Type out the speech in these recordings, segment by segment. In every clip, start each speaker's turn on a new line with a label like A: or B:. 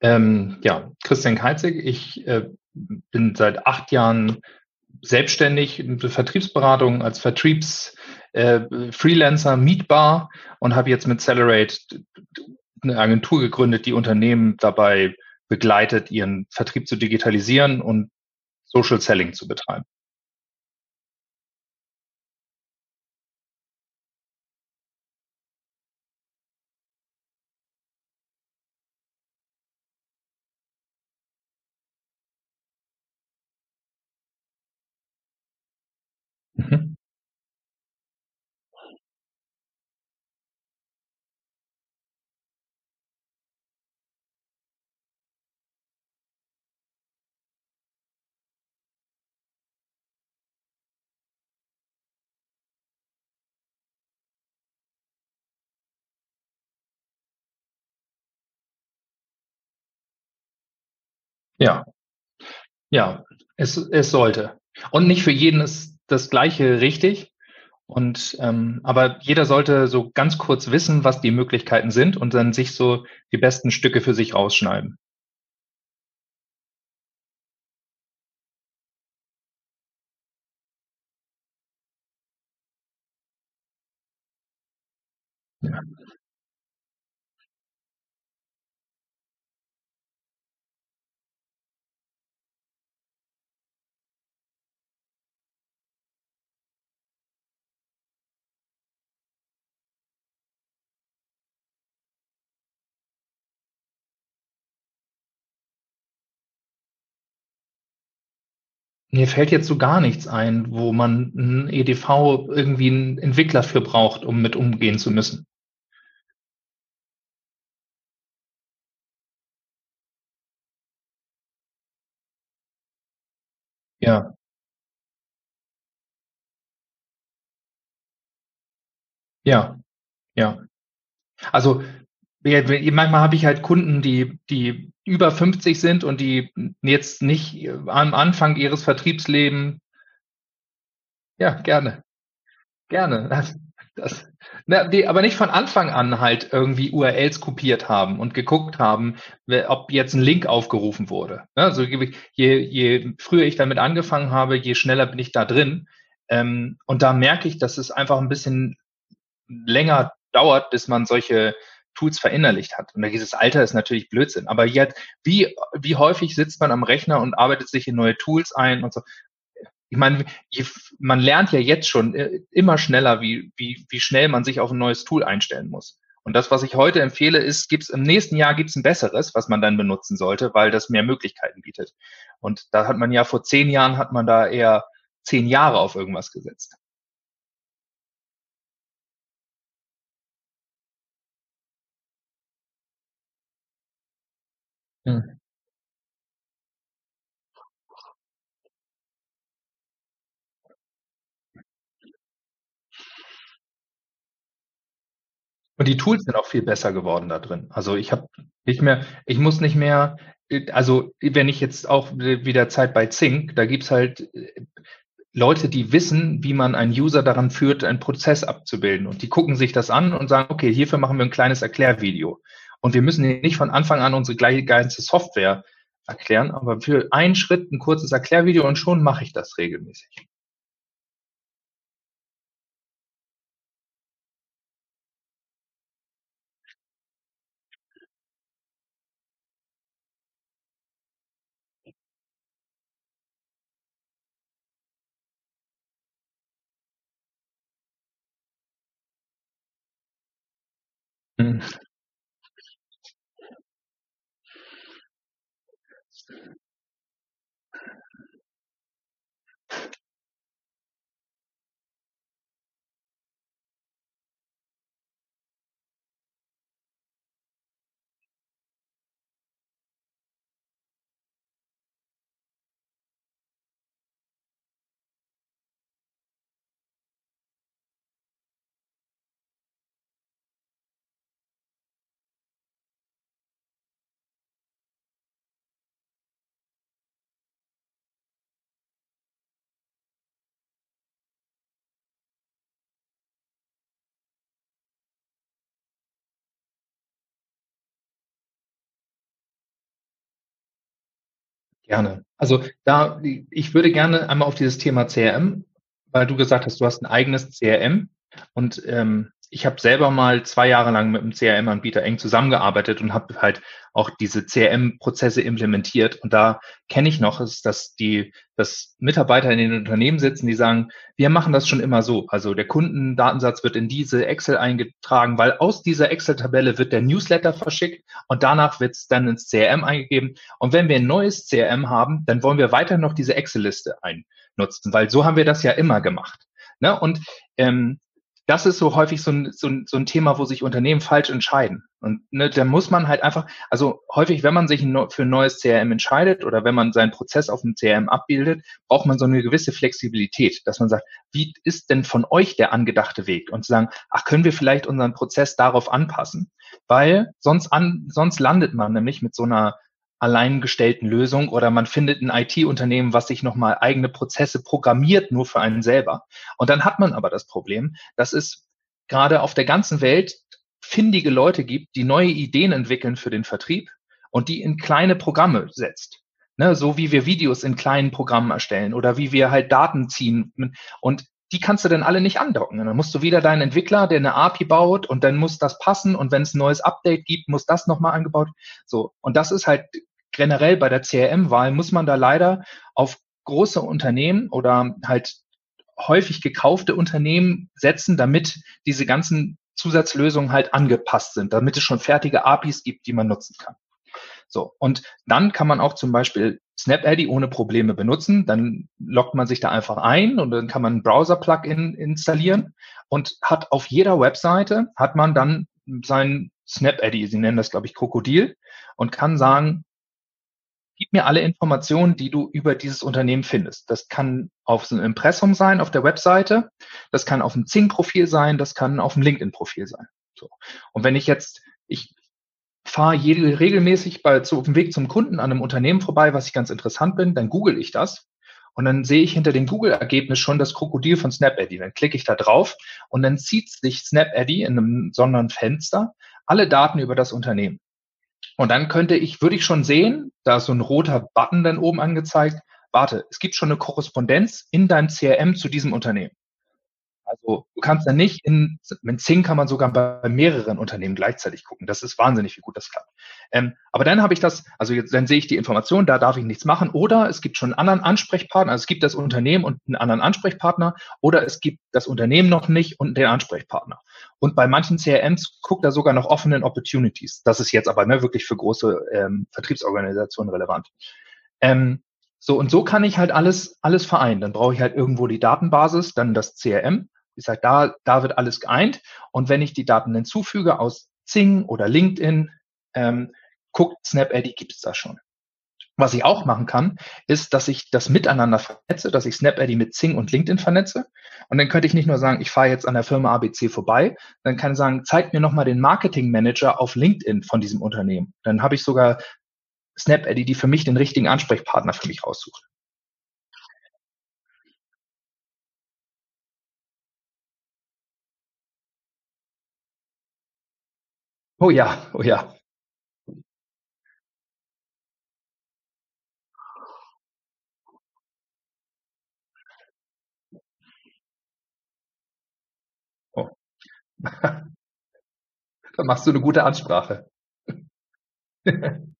A: Ähm, ja, Christian Keizig. Ich äh, bin seit acht Jahren selbstständig in Vertriebsberatung als Vertriebs-Freelancer äh, mietbar und habe jetzt mit Celerate eine Agentur gegründet, die Unternehmen dabei begleitet, ihren Vertrieb zu digitalisieren und Social Selling zu betreiben. Ja, ja, es, es sollte. Und nicht für jeden ist das Gleiche richtig. Und ähm, aber jeder sollte so ganz kurz wissen, was die Möglichkeiten sind und dann sich so die besten Stücke für sich rausschneiden. Ja. Mir fällt jetzt so gar nichts ein, wo man ein EDV irgendwie einen Entwickler für braucht, um mit umgehen zu müssen. Ja, ja, ja. Also manchmal habe ich halt Kunden, die, die über 50 sind und die jetzt nicht am Anfang ihres Vertriebslebens, ja, gerne. Gerne. Das, das, na, die aber nicht von Anfang an halt irgendwie URLs kopiert haben und geguckt haben, ob jetzt ein Link aufgerufen wurde. Also je, je früher ich damit angefangen habe, je schneller bin ich da drin. Ähm, und da merke ich, dass es einfach ein bisschen länger dauert, bis man solche Tools verinnerlicht hat. Und dieses Alter ist natürlich Blödsinn. Aber jetzt, wie, wie häufig sitzt man am Rechner und arbeitet sich in neue Tools ein und so ich meine, man lernt ja jetzt schon äh, immer schneller, wie, wie, wie schnell man sich auf ein neues Tool einstellen muss. Und das, was ich heute empfehle, ist, gibt's im nächsten Jahr gibt's ein besseres, was man dann benutzen sollte, weil das mehr Möglichkeiten bietet. Und da hat man ja vor zehn Jahren hat man da eher zehn Jahre auf irgendwas gesetzt. Hm. Und die Tools sind auch viel besser geworden da drin. Also ich habe nicht mehr, ich muss nicht mehr, äh, also wenn ich jetzt auch wieder Zeit bei Zink, da gibt's halt äh, Leute, die wissen, wie man einen User daran führt, einen Prozess abzubilden. Und die gucken sich das an und sagen, okay, hierfür machen wir ein kleines Erklärvideo. Und wir müssen nicht von Anfang an unsere ganze Software erklären, aber für einen Schritt ein kurzes Erklärvideo und schon mache ich das regelmäßig. Mhm. Gerne. Also da, ich würde gerne einmal auf dieses Thema CRM, weil du gesagt hast, du hast ein eigenes CRM und ähm, ich habe selber mal zwei Jahre lang mit einem CRM-Anbieter eng zusammengearbeitet und habe halt auch diese CRM-Prozesse implementiert. Und da kenne ich noch, ist, dass die, dass Mitarbeiter in den Unternehmen sitzen, die sagen, wir machen das schon immer so. Also der Kundendatensatz wird in diese Excel eingetragen, weil aus dieser Excel-Tabelle wird der Newsletter verschickt und danach wird es dann ins CRM eingegeben. Und wenn wir ein neues CRM haben, dann wollen wir weiter noch diese Excel-Liste einnutzen, weil so haben wir das ja immer gemacht. Ne? Und ähm, das ist so häufig so ein, so, ein, so ein Thema, wo sich Unternehmen falsch entscheiden. Und ne, da muss man halt einfach, also häufig, wenn man sich für ein neues CRM entscheidet oder wenn man seinen Prozess auf dem CRM abbildet, braucht man so eine gewisse Flexibilität, dass man sagt, wie ist denn von euch der angedachte Weg? Und zu sagen, ach, können wir vielleicht unseren Prozess darauf anpassen? Weil sonst, an, sonst landet man nämlich mit so einer alleingestellten Lösung oder man findet ein IT-Unternehmen, was sich nochmal eigene Prozesse programmiert, nur für einen selber. Und dann hat man aber das Problem, dass es gerade auf der ganzen Welt findige Leute gibt, die neue Ideen entwickeln für den Vertrieb und die in kleine Programme setzt. Ne, so wie wir Videos in kleinen Programmen erstellen oder wie wir halt Daten ziehen. Und die kannst du dann alle nicht andocken. Und dann musst du wieder deinen Entwickler, der eine API baut und dann muss das passen und wenn es ein neues Update gibt, muss das nochmal angebaut. So. Und das ist halt generell bei der CRM-Wahl muss man da leider auf große Unternehmen oder halt häufig gekaufte Unternehmen setzen, damit diese ganzen Zusatzlösungen halt angepasst sind, damit es schon fertige APIs gibt, die man nutzen kann. So, und dann kann man auch zum Beispiel SnapAddy ohne Probleme benutzen. Dann loggt man sich da einfach ein und dann kann man ein Browser-Plugin installieren und hat auf jeder Webseite hat man dann sein SnapAddy, sie nennen das, glaube ich, Krokodil, und kann sagen, gib mir alle Informationen, die du über dieses Unternehmen findest. Das kann auf so einem Impressum sein, auf der Webseite, das kann auf dem Zing-Profil sein, das kann auf dem LinkedIn-Profil sein. So. Und wenn ich jetzt, ich fahre regelmäßig bei, zu, auf dem Weg zum Kunden an einem Unternehmen vorbei, was ich ganz interessant bin, dann google ich das und dann sehe ich hinter dem Google-Ergebnis schon das Krokodil von SnapAddy. Dann klicke ich da drauf und dann zieht sich SnapAddy in einem sondern Fenster alle Daten über das Unternehmen. Und dann könnte ich, würde ich schon sehen, da ist so ein roter Button dann oben angezeigt, warte, es gibt schon eine Korrespondenz in deinem CRM zu diesem Unternehmen. Also du kannst dann nicht in, mit Zing kann man sogar bei mehreren Unternehmen gleichzeitig gucken. Das ist wahnsinnig, wie gut das klappt. Ähm, aber dann habe ich das, also jetzt, dann sehe ich die Information, da darf ich nichts machen. Oder es gibt schon einen anderen Ansprechpartner, also es gibt das Unternehmen und einen anderen Ansprechpartner, oder es gibt das Unternehmen noch nicht und den Ansprechpartner. Und bei manchen CRMs guckt er sogar noch offenen Opportunities. Das ist jetzt aber ne, wirklich für große ähm, Vertriebsorganisationen relevant. Ähm, so, und so kann ich halt alles, alles vereinen. Dann brauche ich halt irgendwo die Datenbasis, dann das CRM ich sage, da, da wird alles geeint. Und wenn ich die Daten hinzufüge aus Zing oder LinkedIn, ähm, guckt SnapAddy, gibt es da schon. Was ich auch machen kann, ist, dass ich das miteinander vernetze, dass ich SnapAddy mit Zing und LinkedIn vernetze. Und dann könnte ich nicht nur sagen, ich fahre jetzt an der Firma ABC vorbei, dann kann ich sagen, zeig mir nochmal den Marketing Manager auf LinkedIn von diesem Unternehmen. Dann habe ich sogar SnapAddy, die für mich den richtigen Ansprechpartner für mich raussucht. Oh ja, oh ja. Oh. Da machst du eine gute Ansprache.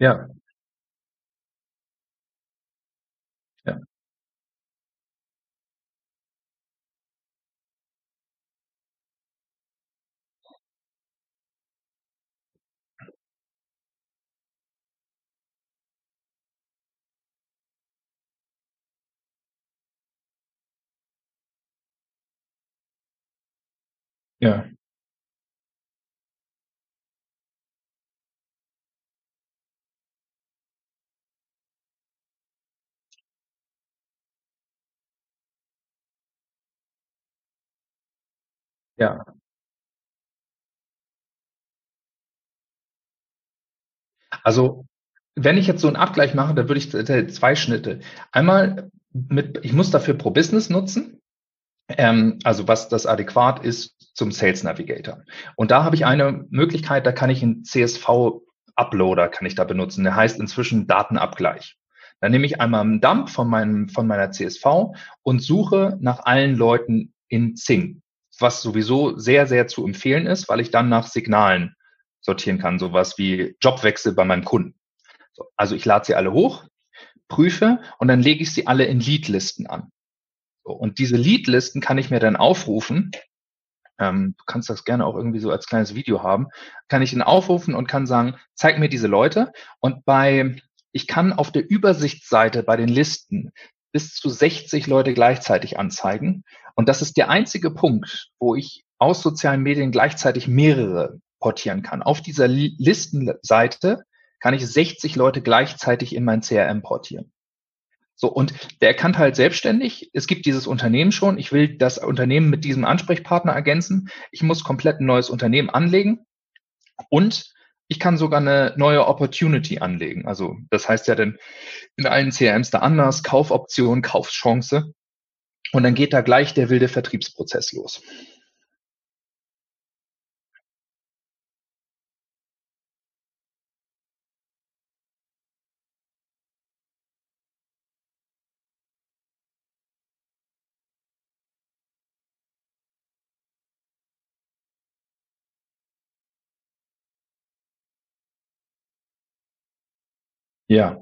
A: Ja. Ja. Ja. Ja. Also, wenn ich jetzt so 'n Abgleich mache, dann würde ich 2 Schnitte. Einmal mit ich muss dafür Pro Business nutzen, ähm, also was das adäquat ist zum Sales Navigator. Und da habe ich eine Möglichkeit, da kann ich 'n CSV-Uploader kann ich da benutzen. Der heißt inzwischen Datenabgleich. Dann nehme ich einmal 'n Dump von meinem von meiner CSV und suche nach allen Leuten in Xing, was sowieso sehr, sehr zu empfehlen ist, weil ich dann nach Signalen sortieren kann, so was wie Jobwechsel bei meinem Kunden. So, also ich lade sie alle hoch, prüfe und dann lege ich sie alle in Leadlisten an. Und diese Leadlisten kann ich mir dann aufrufen. Ähm, du kannst das gerne auch irgendwie so als kleines Video haben. Kann ich ihn aufrufen und kann sagen, zeig mir diese Leute. Und bei, ich kann auf der Übersichtsseite bei den Listen bis zu 60 Leute gleichzeitig anzeigen. Und das ist der einzige Punkt, wo ich aus sozialen Medien gleichzeitig mehrere portieren kann. Auf dieser Listenseite kann ich 60 Leute gleichzeitig in mein CRM portieren. So, und der erkannt halt selbstständig, es gibt dieses Unternehmen schon, ich will das Unternehmen mit diesem Ansprechpartner ergänzen, ich muss komplett ein neues Unternehmen anlegen und ich kann sogar eine neue Opportunity anlegen. Also das heißt ja dann in allen CRMs da anders, Kaufoption, Kaufchance. Und dann geht da gleich der wilde Vertriebsprozess los. Ja.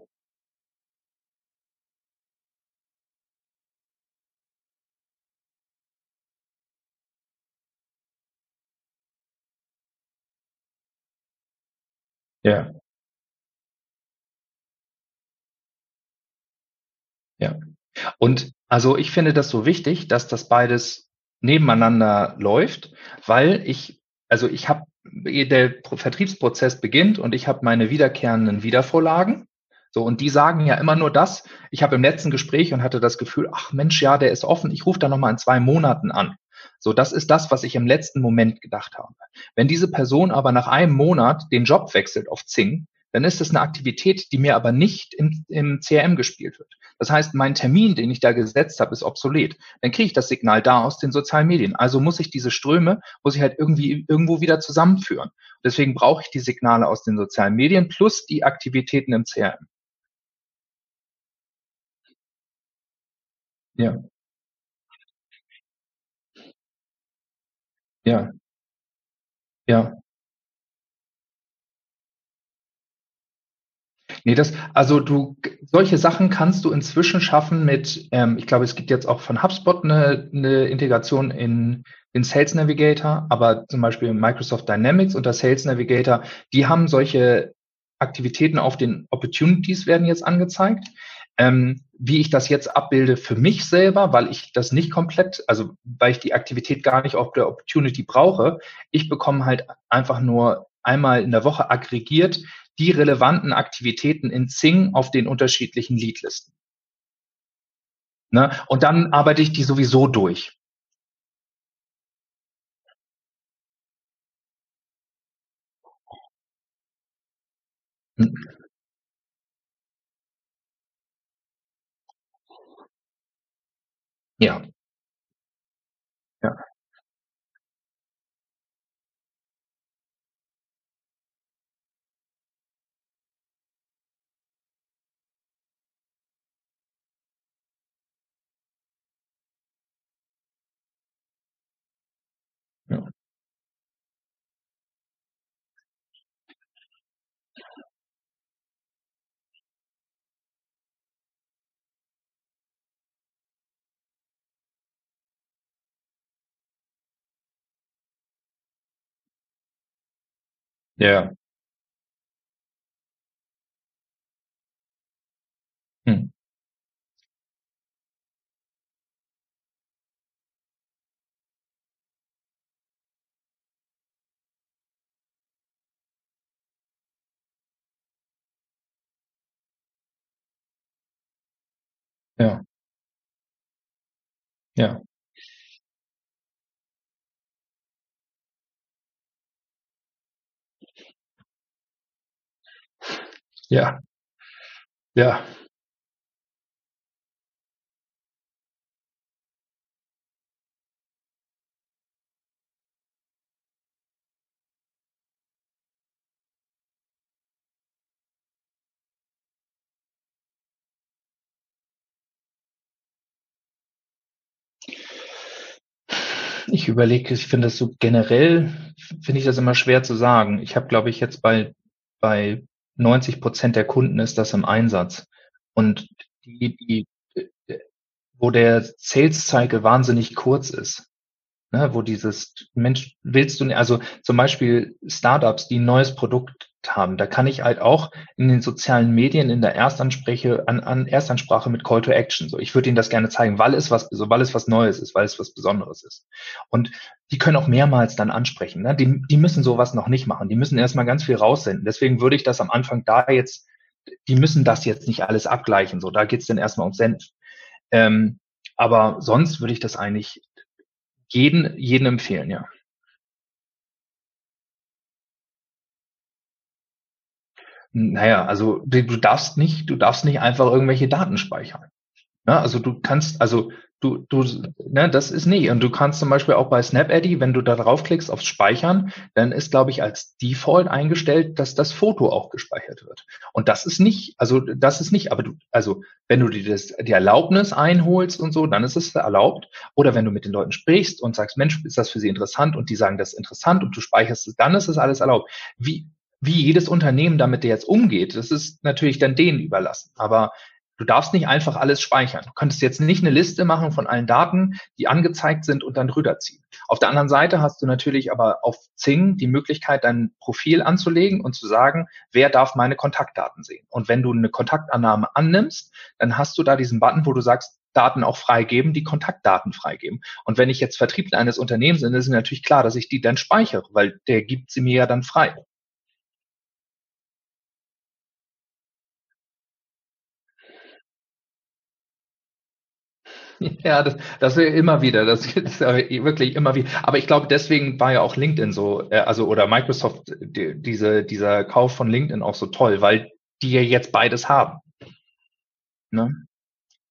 A: Ja. Ja. Und also ich finde das so wichtig, dass das beides nebeneinander läuft, weil ich also ich habe der Vertriebsprozess beginnt und ich habe meine wiederkehrenden Wiedervorlagen. So, und die sagen ja immer nur das. Ich habe im letzten Gespräch und hatte das Gefühl, ach Mensch, ja, der ist offen, ich rufe da nochmal in zwei Monaten an. So, das ist das, was ich im letzten Moment gedacht habe. Wenn diese Person aber nach einem Monat den Job wechselt auf Zing, dann ist es eine Aktivität, die mir aber nicht im, im CRM gespielt wird. Das heißt, mein Termin, den ich da gesetzt habe, ist obsolet. Dann kriege ich das Signal da aus den sozialen Medien. Also muss ich diese Ströme, muss ich halt irgendwie irgendwo wieder zusammenführen. Deswegen brauche ich die Signale aus den sozialen Medien plus die Aktivitäten im CRM. Ja. Ja. Ja. Ne, das also du solche Sachen kannst du inzwischen schaffen mit, ähm, ich glaube, es gibt jetzt auch von HubSpot 'ne 'ne Integration in in Sales Navigator, aber zum Beispiel Microsoft Dynamics und der Sales Navigator, die haben solche Aktivitäten auf den Opportunities werden jetzt angezeigt. Ähm, wie ich das jetzt abbilde für mich selber, weil ich das nicht komplett, also weil ich die Aktivität gar nicht auf der Opportunity brauche. Ich bekomme halt einfach nur einmal in der Woche aggregiert die relevanten Aktivitäten in Zing auf den unterschiedlichen Leadlisten. Ne? Und dann arbeite ich die sowieso durch. Hm. Ja. Ja. Ja. Ja. Hm. Ja. Ja. Ja. Ja. Ich überlege, ich finde das so generell, finde ich das immer schwer zu sagen. Ich habe, glaube ich, jetzt bei, bei 90 Prozent der Kunden ist das im Einsatz. Und die, die, wo der Sales Cycle wahnsinnig kurz ist. Ne, wo dieses Mensch, willst du, also zum Beispiel Startups, die ein neues Produkt haben, da kann ich halt auch in den sozialen Medien in der Erstansprache, an, an Erstansprache mit Call to Action, so, ich würde ihnen das gerne zeigen, weil es was, so, weil es was Neues ist, weil es was Besonderes ist. Und die können auch mehrmals dann ansprechen, ne? die, die müssen sowas noch nicht machen, die müssen erstmal ganz viel raussenden. Deswegen würde ich das am Anfang da jetzt, die müssen das jetzt nicht alles abgleichen, so, da geht's dann erstmal ums Senden. Ähm, aber sonst würde ich das eigentlich jeden, jeden empfehlen, ja. Naja, also du, darfst nicht, du darfst nicht einfach irgendwelche Daten speichern. Ja, also du kannst, also du, du, ne, das ist nie. Und du kannst zum Beispiel auch bei SnapAddy, wenn du da draufklickst aufs Speichern, dann ist, glaube ich, als Default eingestellt, dass das Foto auch gespeichert wird. Und das ist nicht, also das ist nicht, aber du, also wenn du dir das, die Erlaubnis einholst und so, dann ist es erlaubt. Oder wenn du mit den Leuten sprichst und sagst, Mensch, ist das für sie interessant? Und die sagen, das ist interessant und du speicherst es, dann ist es alles erlaubt. Wie, wie jedes Unternehmen damit jetzt umgeht, das ist natürlich dann denen überlassen. Aber Du darfst nicht einfach alles speichern. Du könntest jetzt nicht eine Liste machen von allen Daten, die angezeigt sind und dann rüberziehen. Auf der anderen Seite hast du natürlich aber auf Zing die Möglichkeit, dein Profil anzulegen und zu sagen, wer darf meine Kontaktdaten sehen. Und wenn du eine Kontaktannahme annimmst, dann hast du da diesen Button, wo du sagst, Daten auch freigeben, die Kontaktdaten freigeben. Und wenn ich jetzt Vertriebler eines Unternehmens bin, ist natürlich klar, dass ich die dann speichere, weil der gibt sie mir ja dann frei. Ja, das, das immer wieder, das ist wirklich immer wieder. Aber ich glaube, deswegen war ja auch LinkedIn so, äh, also oder Microsoft, die, diese, dieser Kauf von LinkedIn auch so toll, weil die ja jetzt beides haben. Ne?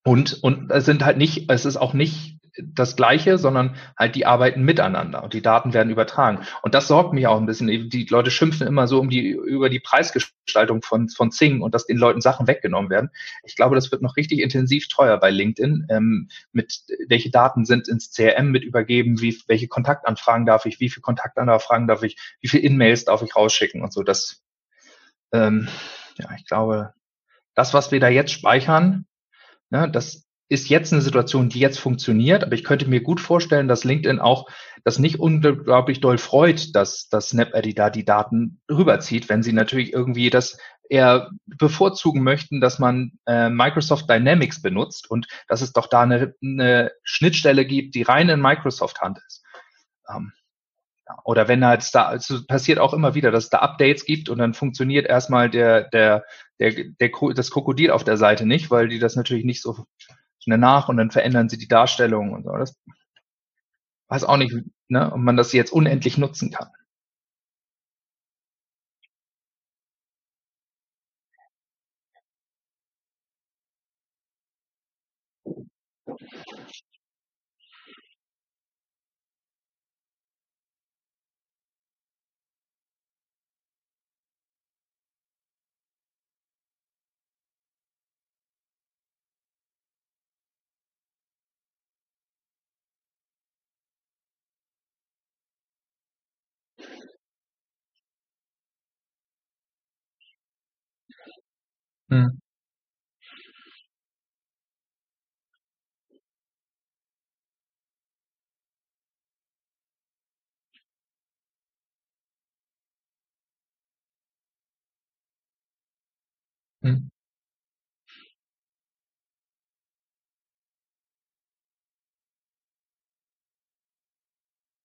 A: Und, und es sind halt nicht, es ist auch nicht das Gleiche, sondern halt die arbeiten miteinander und die Daten werden übertragen. Und das sorgt mich auch ein bisschen. Die Leute schimpfen immer so um die, über die Preisgestaltung von, von Zing und dass den Leuten Sachen weggenommen werden. Ich glaube, das wird noch richtig intensiv teuer bei LinkedIn. Ähm, mit welche Daten sind ins CRM mit übergeben, wie, welche Kontaktanfragen darf ich, wie viele Kontaktanfragen darf ich, wie viele In-Mails darf ich rausschicken und so. Das, ähm, ja, ich glaube, das, was wir da jetzt speichern, ne, das ist jetzt eine Situation, die jetzt funktioniert, aber ich könnte mir gut vorstellen, dass LinkedIn auch das nicht unglaublich doll freut, dass, dass SnapAddy da die Daten rüberzieht, wenn sie natürlich irgendwie das eher bevorzugen möchten, dass man äh, Microsoft Dynamics benutzt und dass es doch da eine, eine Schnittstelle gibt, die rein in Microsoft Hand ist. Ähm. Oder wenn halt da, also passiert auch immer wieder, dass es da Updates gibt und dann funktioniert erstmal der, der, der, der, das Krokodil auf der Seite nicht, weil die das natürlich nicht so schnell nach und dann verändern sie die Darstellung und so. Das weiß auch nicht, ne, ob man das jetzt unendlich nutzen kann. Hmm. Hmm.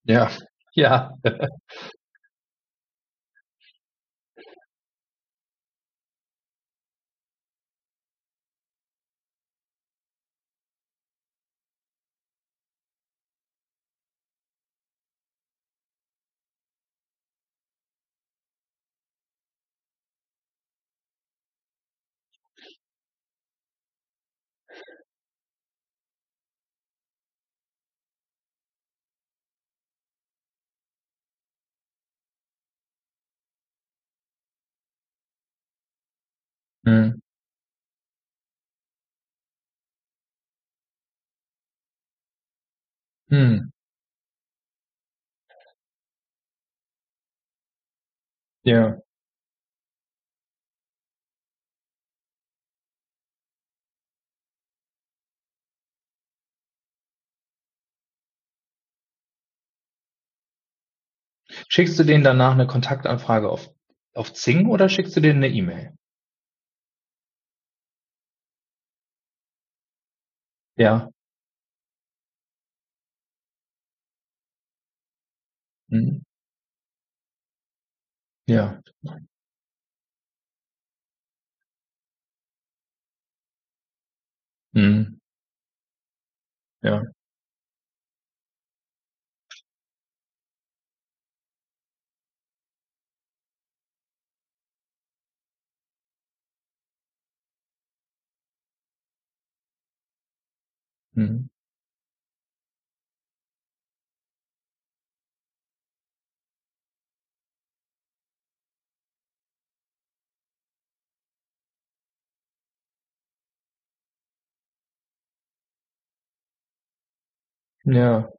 A: Yeah. Yeah. Mhm. Mhm. Ja. Schickst du denen danach 'ne Kontaktanfrage auf auf Xing oder schickst du denen 'ne E-Mail? Ja. Mhm. Ja. Mhm. Ja. Mhm. Ja.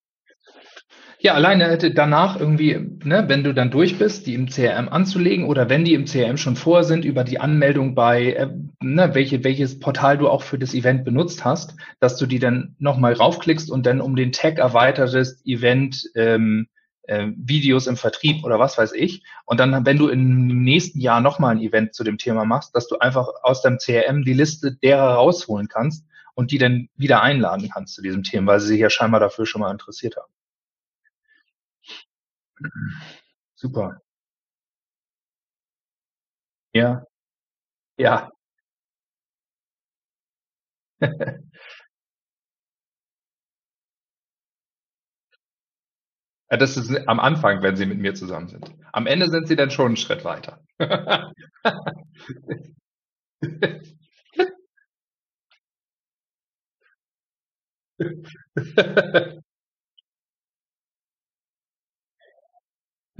A: Ja, alleine danach irgendwie, ne, wenn du dann durch bist, die im CRM anzulegen oder wenn die im CRM schon vor sind, über die Anmeldung bei, äh, ne, welche, welches Portal du auch für das Event benutzt hast, dass du die dann nochmal raufklickst und dann um den Tag erweitertest, Event, ähm, äh, Videos im Vertrieb oder was weiß ich. Und dann, wenn du im nächsten Jahr nochmal ein Event zu dem Thema machst, dass du einfach aus deinem CRM die Liste derer rausholen kannst und die dann wieder einladen kannst zu diesem Thema, weil sie sich ja scheinbar dafür schon mal interessiert haben. Super. Ja. Ja. Ja, das ist am Anfang, wenn sie mit mir zusammen sind. Am Ende sind sie dann schon 'n Schritt weiter.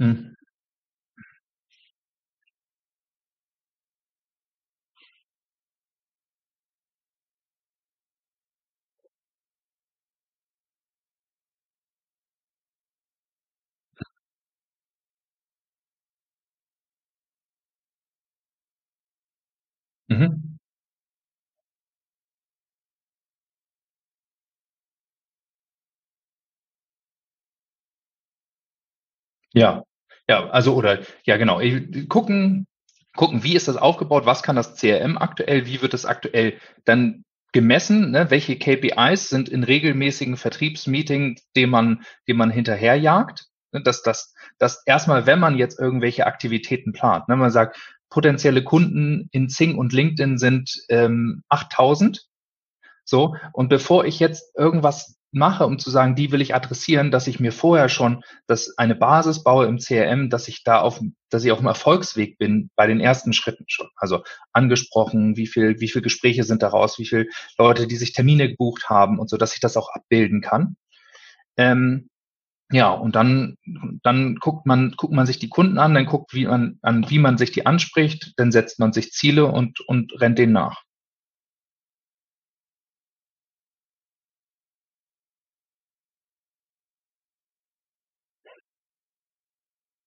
A: Mhm. Mhm. Ja, ja, also oder ja genau, gucken gucken, wie ist das aufgebaut? Was kann das CRM aktuell? Wie wird es aktuell dann gemessen, ne? Welche KPIs sind in regelmäßigen Vertriebsmeetings, dem man dem man hinterherjagt? Ne, dass dass dass erst mal, wenn man jetzt irgendwelche Aktivitäten plant, ne, man sagt, potenzielle Kunden in Xing und LinkedIn sind, ähm, 8.000 so, und bevor ich jetzt irgendwas mache, um zu sagen, die will ich adressieren, dass ich mir vorher schon das eine Basis baue im CRM, dass ich da auf dass ich auf'm Erfolgsweg bin bei den ersten Schritten schon. Also, angesprochen, wie viel wie viel Gespräche sind daraus, wie viel Leute, die sich Termine gebucht haben und so, dass ich das auch abbilden kann. Ähm, ja, und dann dann guckt man guckt man sich die Kunden an, dann guckt, wie man an wie man sich die anspricht, dann setzt man sich Ziele und und rennt denen nach.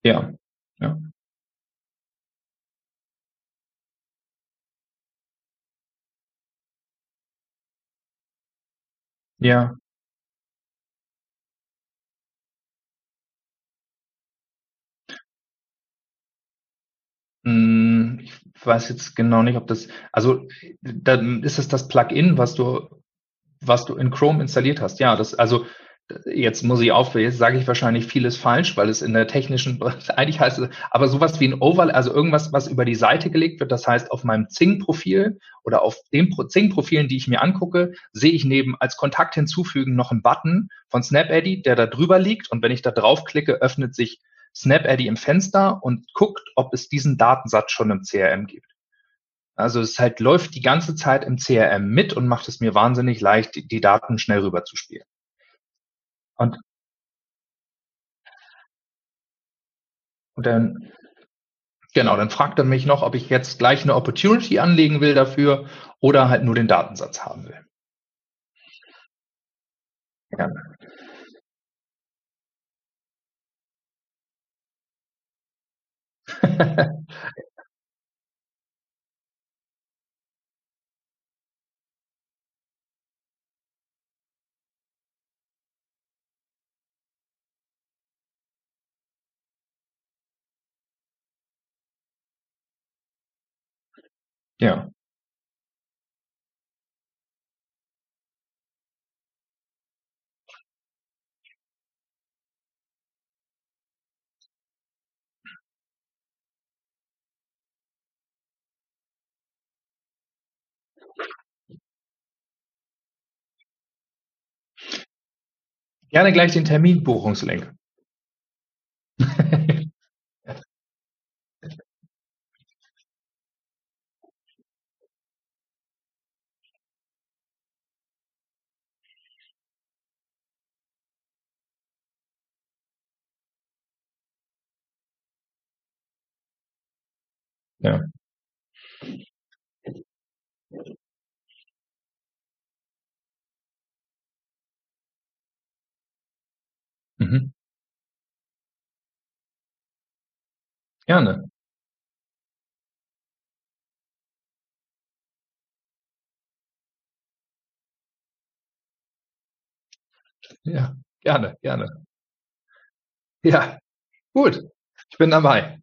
A: Ja, ja. Ja. Hm, ich weiß jetzt genau nicht, ob das, also dann ist es das Plugin, was du, was du in Chrome installiert hast. Ja, das, also jetzt muss ich aufhören, jetzt sage ich wahrscheinlich vieles falsch, weil es in der technischen, eigentlich heißt es, aber sowas wie ein Overlay, also irgendwas, was über die Seite gelegt wird, das heißt auf meinem Zing-Profil oder auf den Zing-Profilen, die ich mir angucke, sehe ich neben als Kontakt hinzufügen noch einen Button von SnapAddy, der da drüber liegt und wenn ich da draufklicke, öffnet sich SnapAddy im Fenster und guckt, ob es diesen Datensatz schon im CRM gibt. Also es halt läuft die ganze Zeit im CRM mit und macht es mir wahnsinnig leicht, die Daten schnell rüberzuspielen. Und, und dann, genau, dann fragt er mich noch, ob ich jetzt gleich eine Opportunity anlegen will dafür oder halt nur den Datensatz haben will. Ja. ja. Gerne gleich den Terminbuchungslink. Ja. Mhm. Gerne. Ja, gerne, gerne. Ja, gut. Ich bin dabei.